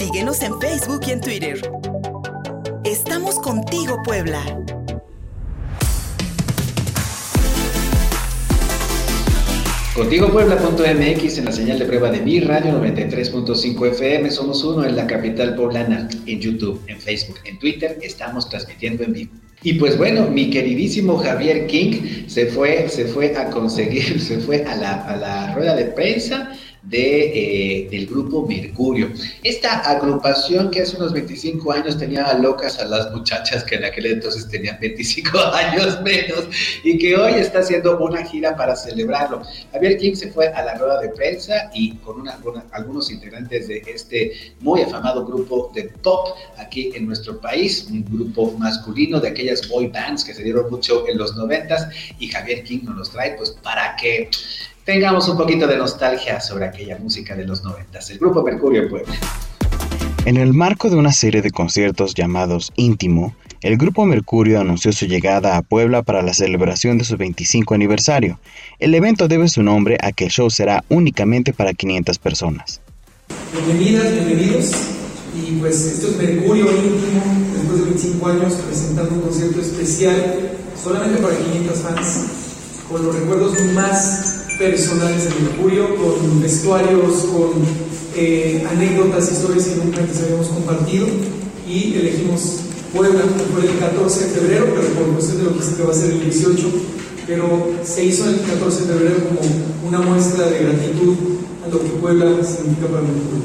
Síguenos en Facebook y en Twitter. Estamos contigo, Puebla. Contigo Puebla.mx en la señal de prueba de mi radio 93.5 FM. Somos uno en la capital poblana, en YouTube, en Facebook, en Twitter. Estamos transmitiendo en vivo. Y pues bueno, mi queridísimo Javier King se fue, se fue a conseguir, se fue a la, a la rueda de prensa de, eh, del grupo Mercurio. Esta agrupación que hace unos 25 años tenía locas a las muchachas que en aquel entonces tenían 25 años menos y que hoy está haciendo una gira para celebrarlo. Javier King se fue a la rueda de prensa y con, una, algunos integrantes de este muy afamado grupo de pop aquí en nuestro país, un grupo masculino de aquellas boy bands que se dieron mucho en los 90 y Javier King nos los trae pues para que tengamos un poquito de nostalgia sobre aquella música de los noventas. El Grupo Mercurio Puebla. En el marco de una serie de conciertos llamados Íntimo, el Grupo Mercurio anunció su llegada a Puebla para la celebración de su 25 aniversario. El evento debe su nombre a que el show será únicamente para 500 personas. Bienvenidas, bienvenidos. Y pues esto es Mercurio Íntimo, después de 25 años presentando un concierto especial solamente para 500 fans, con los recuerdos más personales de Mercurio, con vestuarios, con eh, anécdotas, historias que nunca antes habíamos compartido y elegimos Puebla, fue el 14 de febrero, pero por cuestión de lo que va a ser el 18, pero se hizo el 14 de febrero como una muestra de gratitud a lo que Puebla significa para Mercurio.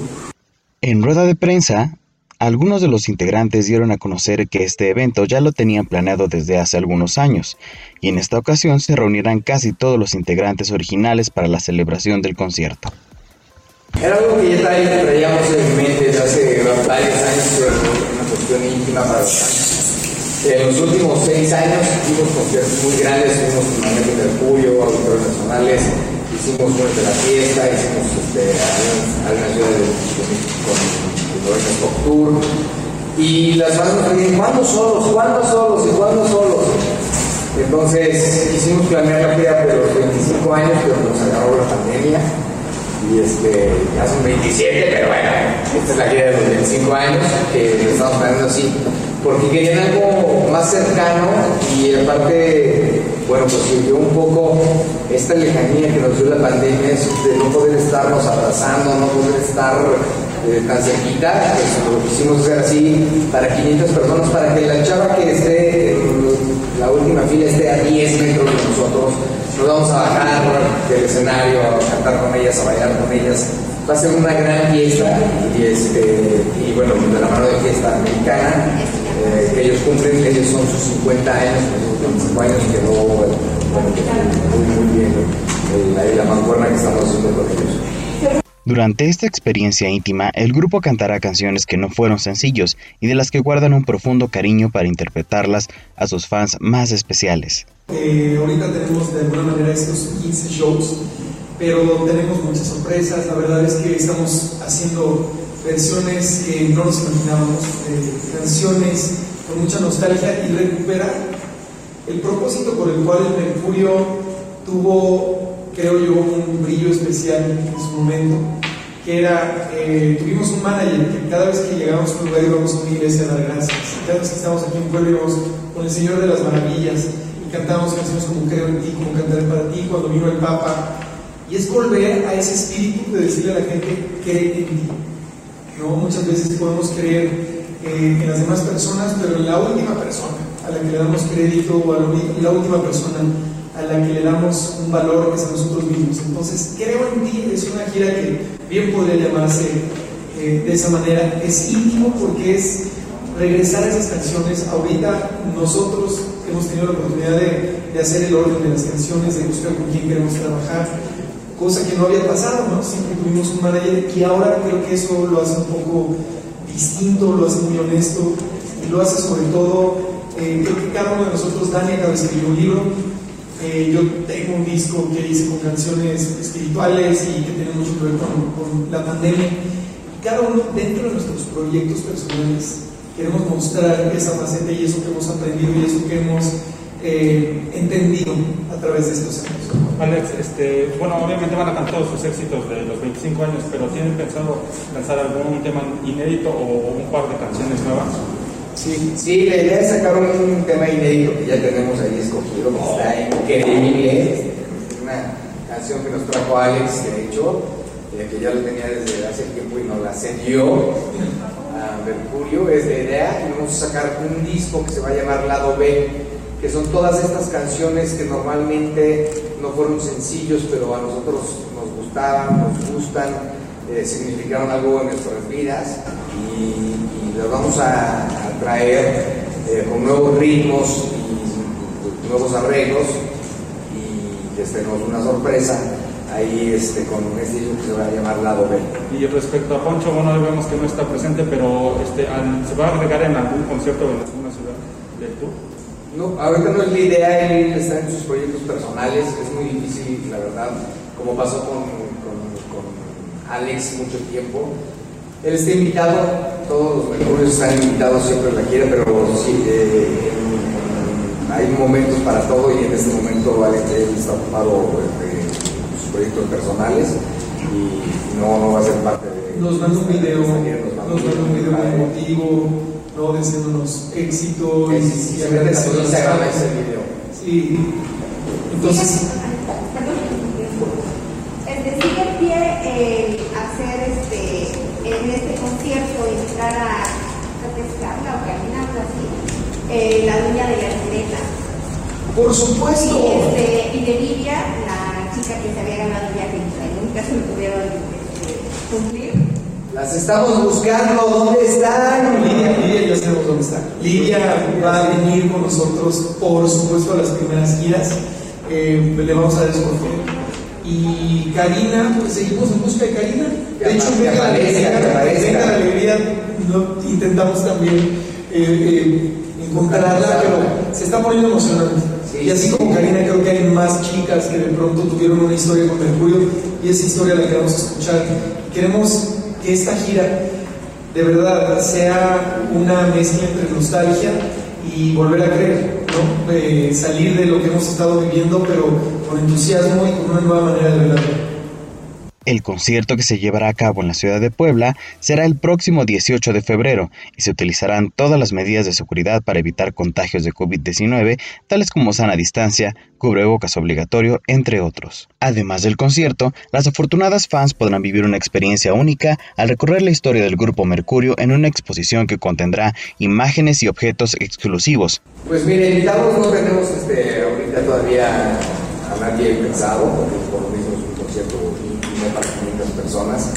En rueda de prensa, algunos de los integrantes dieron a conocer que este evento ya lo tenían planeado desde hace algunos años, y en esta ocasión se reunirán casi todos los integrantes originales para la celebración del concierto. Era algo que ya traíamos en mente desde hace varios años, pero una cuestión íntima para los fans. En los últimos seis años hicimos conciertos muy grandes, hicimos de Mercurio, auditores nacionales, hicimos Muerte de la Fiesta, hicimos este, algunas ciudades de, Y las bandas nos dicen, ¿cuándo solos? ¿Cuándo solos? ¿Y cuándo solos? Entonces quisimos planear la gira de los 25 años, pero nos agarró la pandemia. Y este, ya son 27, pero bueno, esta es la gira de los 25 años que estamos planeando así. Porque querían algo más cercano y aparte, bueno, pues surgió un poco esta lejanía que nos dio la pandemia, de no poder estarnos abrazando, no poder estar eh, tan cerquita, pues lo quisimos hacer así para 500 personas, para que la chava que esté la última fila esté a 10 metros de nosotros. Nos vamos a bajar del escenario, a cantar con ellas, a bailar con ellas. Va a ser una gran fiesta y, este, bueno, de la mano de fiesta americana, eh, que ellos cumplen, ellos son sus 50 años, sus 25 años quedó bueno, muy, muy bien eh, la, la mancuerna que estamos haciendo con ellos. Durante esta experiencia íntima, el grupo cantará canciones que no fueron sencillos y de las que guardan un profundo cariño para interpretarlas a sus fans más especiales. Eh, ahorita tenemos de alguna manera estos 15 shows, pero tenemos muchas sorpresas. La verdad es que estamos haciendo versiones que no nos imaginábamos, eh, canciones con mucha nostalgia y recupera el propósito por el cual el Mercurio tuvo creo yo, un brillo especial en su momento, que era, eh, tuvimos un manager que cada vez que llegábamos a un lugar íbamos a una iglesia a dar gracias. Cada vez que estábamos aquí en Puebla íbamos con el Señor de las Maravillas y cantábamos canciones como Creo en ti, como Cantaré para ti, cuando vino el Papa. Y es volver a ese espíritu de decirle a la gente, cree en ti. ¿No? Muchas veces podemos creer eh, en las demás personas, pero en la última persona a la que le damos crédito o a la última persona a la que le damos un valor que es a nosotros mismos. Entonces, creo en ti es una gira que bien podría llamarse eh, de esa manera. Es íntimo porque es regresar a esas canciones. Ahorita nosotros hemos tenido la oportunidad de, de hacer el orden de las canciones, de buscar con quién queremos trabajar, cosa que no había pasado, ¿no? Siempre tuvimos un manager y ahora creo que eso lo hace un poco distinto, lo hace muy honesto y lo hace sobre todo, eh, creo que cada uno de nosotros, Dani acaba de escribir un libro, eh, yo tengo un disco que hice con canciones espirituales y que tiene mucho que ver con, la pandemia. Cada uno dentro de nuestros proyectos personales queremos mostrar esa faceta y eso que hemos aprendido y eso que hemos eh, entendido a través de estos años. Alex, este, bueno, obviamente van a cantar todos sus éxitos de los 25 años, pero ¿tienen pensado lanzar algún tema inédito o un par de canciones nuevas? Sí, sí, la idea es sacar un tema inédito que ya tenemos ahí escogido, que está increíble. Una canción que nos trajo Alex, de hecho, eh, que ya lo tenía desde hace tiempo y nos la cedió a Mercurio, es de idea. Y vamos a sacar un disco que se va a llamar Lado B, que son todas estas canciones que normalmente no fueron sencillos, pero a nosotros nos gustaban, nos gustan, eh, significaron algo en nuestras vidas y, las vamos a, traer eh, con nuevos ritmos y nuevos arreglos y este, nos una sorpresa ahí este, con este disco que se va a llamar Lado B. Y respecto a Poncho, bueno, vemos que no está presente, pero este, ¿se va a agregar en algún concierto en alguna ciudad del tour? No, ahorita no es la idea, él está en sus proyectos personales, es muy difícil, la verdad, como pasó con, con, con Alex mucho tiempo. Él está invitado, todos los mejores están invitados siempre la quiere, pero sí, eh, hay momentos para todo y en este momento Alex está ocupado en sus proyectos personales y no, no va a ser parte de... Nos manda un video, nos manda un video muy emotivo, ¿no? deseándonos éxito y, y agradeciendo ese video. Sí. Entonces... Es decir, pie eh, hacer este, en este concierto, entrar a, a así, eh, la dueña de la esqueleta. Por supuesto. Y, este, y de Livia, la chica que se había ganado el viaje y nunca se me pudieron este, cumplir. Las estamos buscando, ¿dónde están? Lidia, Lidia ya sabemos dónde está. Lidia va a venir con nosotros, por supuesto, a las primeras giras. Eh, le vamos a dar Y Karina, pues seguimos en busca de Karina. De hecho, venga la alegría, la alegría, no, intentamos también eh, eh, encontrarla, pero se está poniendo emocionante. y así como Karina, creo que hay más chicas que de pronto tuvieron una historia con Mercurio y esa historia la queremos escuchar. Queremos que esta gira de verdad sea una mezcla entre nostalgia y volver a creer, ¿no? Eh, salir de lo que hemos estado viviendo, pero con entusiasmo y con una nueva manera de verlo. El concierto que se llevará a cabo en la ciudad de Puebla será el próximo 18 de febrero y se utilizarán todas las medidas de seguridad para evitar contagios de COVID-19, tales como sana distancia, cubrebocas obligatorio, entre otros. Además del concierto, las afortunadas fans podrán vivir una experiencia única al recorrer la historia del grupo Mercurio en una exposición que contendrá imágenes y objetos exclusivos. Pues mire, invitados no tenemos este, ahorita todavía a nadie pensado, porque por lo mismo es un concierto para 500 personas.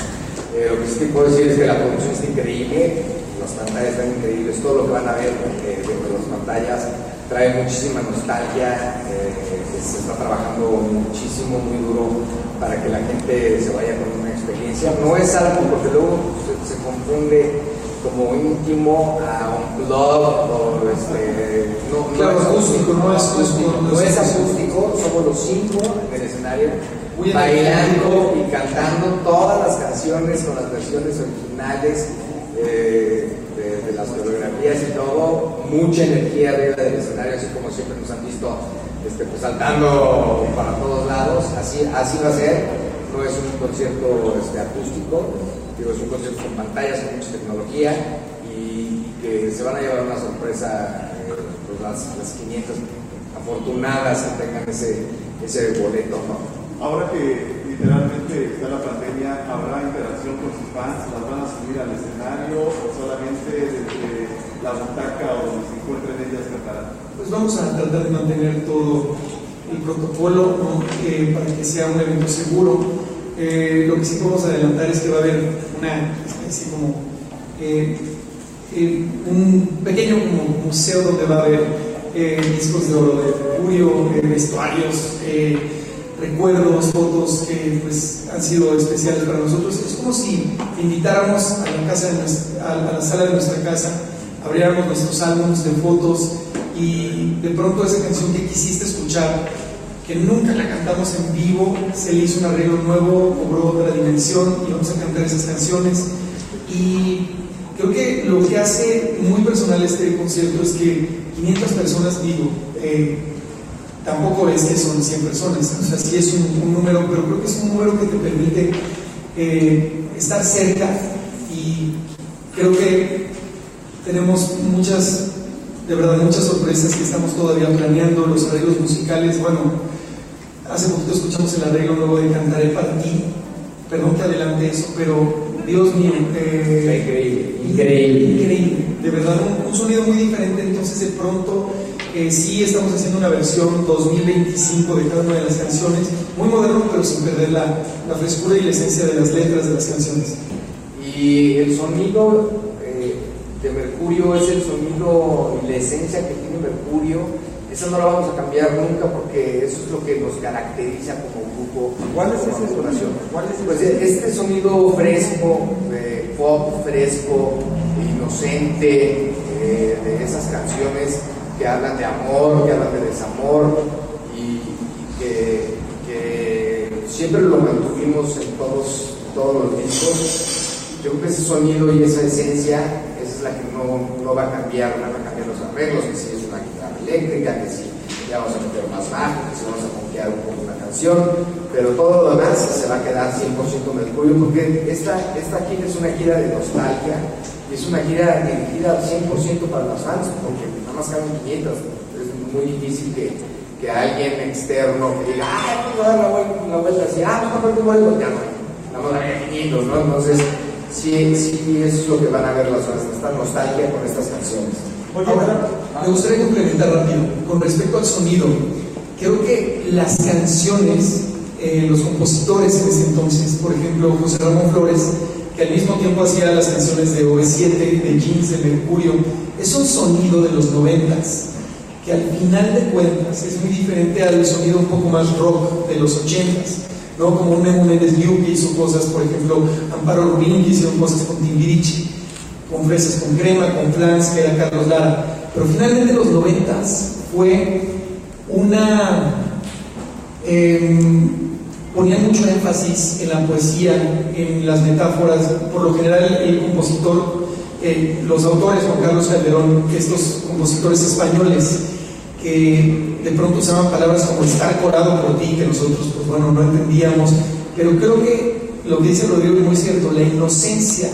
Eh, lo que sí puedo decir es que la producción está increíble, las pantallas están increíbles, todo lo que van a ver eh, dentro de las pantallas trae muchísima nostalgia, eh, se está trabajando muchísimo, muy duro para que la gente se vaya con una experiencia. No es algo porque luego se, confunde como íntimo a un blog o este, no, no, es acústico, no es acústico, no es acústico, somos los cinco en el escenario bailando y cantando todas las canciones con las versiones originales eh, de, las coreografías y todo, mucha energía arriba del escenario, así como siempre nos han visto este, pues, saltando para todos lados, así, así va a ser, no es un concierto este, acústico, digo, es un concierto con pantallas, con mucha tecnología y, que se van a llevar una sorpresa eh, pues, las, las 500 afortunadas que tengan ese, ese boleto. Ahora que literalmente está la pandemia, ¿habrá interacción con sus fans? ¿Las van a subir al escenario o solamente desde la butaca o donde se encuentren ellas cantarán? Pues vamos a tratar de mantener todo el protocolo eh, para que sea un evento seguro. Eh, lo que sí podemos adelantar es que va a haber una especie como eh, un pequeño como museo donde va a haber discos de oro de Mercurio, vestuarios recuerdos, fotos que pues, han sido especiales para nosotros. Es como si invitáramos a la, casa a, la sala de nuestra casa, abriéramos nuestros álbumes de fotos y de pronto esa canción que quisiste escuchar, que nunca la cantamos en vivo, se le hizo un arreglo nuevo, cobró otra dimensión y vamos a cantar esas canciones. Y creo que lo que hace muy personal este concierto es que 500 personas, digo, eh, tampoco es que son 100 personas, o sea, sí es un, número, pero creo que es un número que te permite eh, estar cerca y creo que tenemos muchas, de verdad, muchas sorpresas que estamos todavía planeando, los arreglos musicales, bueno, hace poquito escuchamos el arreglo nuevo de Cantaré para ti, perdón que adelante eso, pero Dios mío, eh, increíble, increíble, increíble, de verdad, un, sonido muy diferente, entonces de pronto eh, sí estamos haciendo una versión 2025 de cada una de las canciones, muy moderno, pero sin perder la, la frescura y la esencia de las letras de las canciones. Y el sonido eh, de Mercurio es el sonido y la esencia que tiene Mercurio. Eso no lo vamos a cambiar nunca porque eso es lo que nos caracteriza como grupo. ¿Cuál es esa duración? ¿Cuál es pues este sonido fresco, pop fresco, inocente, eh, de esas canciones que hablan de amor, que hablan de desamor y, que, siempre lo mantuvimos en todos, todos los discos. Yo creo que ese sonido y esa esencia, esa es la que no, no va a cambiar, no van a cambiar los arreglos, que si es una guitarra eléctrica, que si ya vamos a meter más bajo, que si vamos a confiar un poco una canción, pero todo lo demás se va a quedar 100% Mercurio, porque esta, esta gira es una gira de nostalgia, es una gira dirigida al 100% para los fans, porque más caben 500, es muy difícil que, que alguien externo que diga, ah, voy a dar la vuelta, la vuelta así, ah, no, no, no, no, ya no, vamos a 500, ¿no? Entonces, sí, sí, eso es lo que van a ver las fans, esta nostalgia con estas canciones. Ahora, me gustaría complementar rápido con respecto al sonido. Creo que las canciones, eh, los compositores en ese entonces, por ejemplo, José Ramón Flores, que al mismo tiempo hacía las canciones de OV7, de Jeans, de Mercurio, es un sonido de los noventas, que al final de cuentas es muy diferente al sonido un poco más rock de los ochentas. ¿no? Como un Memo Méndez Liu que hizo cosas, por ejemplo, Amparo Rubín que hicieron cosas con Timbirichi, con Fresas con Crema, con Flans, que era Carlos Lara. Pero finalmente los noventas fue una... Eh, ponían mucho énfasis en la poesía, en las metáforas, por lo general el compositor, eh, los autores, Juan Carlos Calderón, estos compositores españoles, que de pronto usaban palabras como estar corado por ti, que nosotros, pues bueno, no entendíamos, pero creo que lo que dice Rodrigo es muy cierto, la inocencia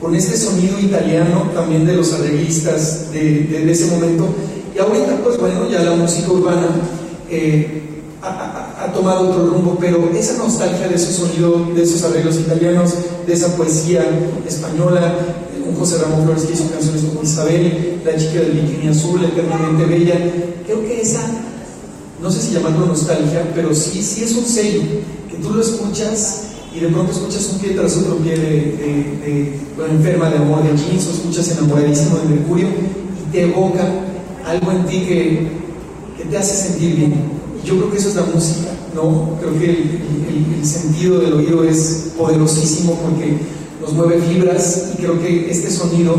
con este sonido italiano también de los arreglistas de, ese momento, y ahorita pues bueno, ya la música urbana eh, ha, tomado otro rumbo, pero esa nostalgia de esos sonidos, de esos arreglos italianos, de esa poesía española, un José Ramón Flores que hizo canciones como Isabel, La chica del bikini azul, Eternamente Bella. Creo que esa, no sé si llamarlo nostalgia, pero sí, sí es un sello, que tú lo escuchas y de pronto escuchas un pie tras otro pie de, enferma de amor de jeans, o escuchas enamoradísimo de Mercurio y te evoca algo en ti que, que te hace sentir bien. Yo creo que eso es la música, ¿no? Creo que el, sentido del oído es poderosísimo porque nos mueve fibras y creo que este sonido,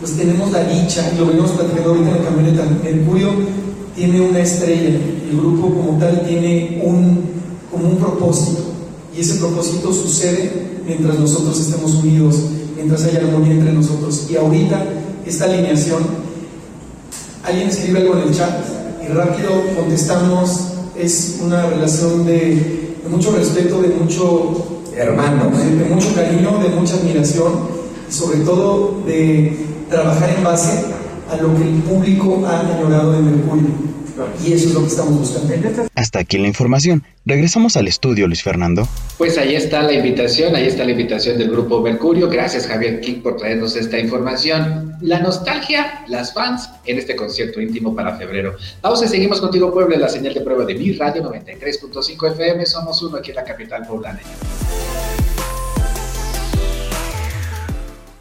pues tenemos la dicha, y lo venimos platicando ahorita en la camioneta, Mercurio tiene una estrella, el grupo como tal tiene un, como un propósito, y ese propósito sucede mientras nosotros estemos unidos, mientras haya armonía entre nosotros. Y ahorita, esta alineación, alguien escribe algo en el chat rápido contestamos, es una relación de, de mucho respeto, de mucho hermanos. De, mucho cariño, de mucha admiración y sobre todo de trabajar en base a lo que el público ha añorado de Mercurio. Y eso es lo que estamos buscando. Hasta aquí la información. Regresamos al estudio, Luis Fernando. Pues ahí está la invitación, ahí está la invitación del grupo Mercurio. Gracias, Javier King, por traernos esta información. La nostalgia, las fans en este concierto íntimo para febrero. Pausa y seguimos contigo, Puebla, la señal de prueba de mi radio 93.5 FM. Somos uno aquí en la capital poblana.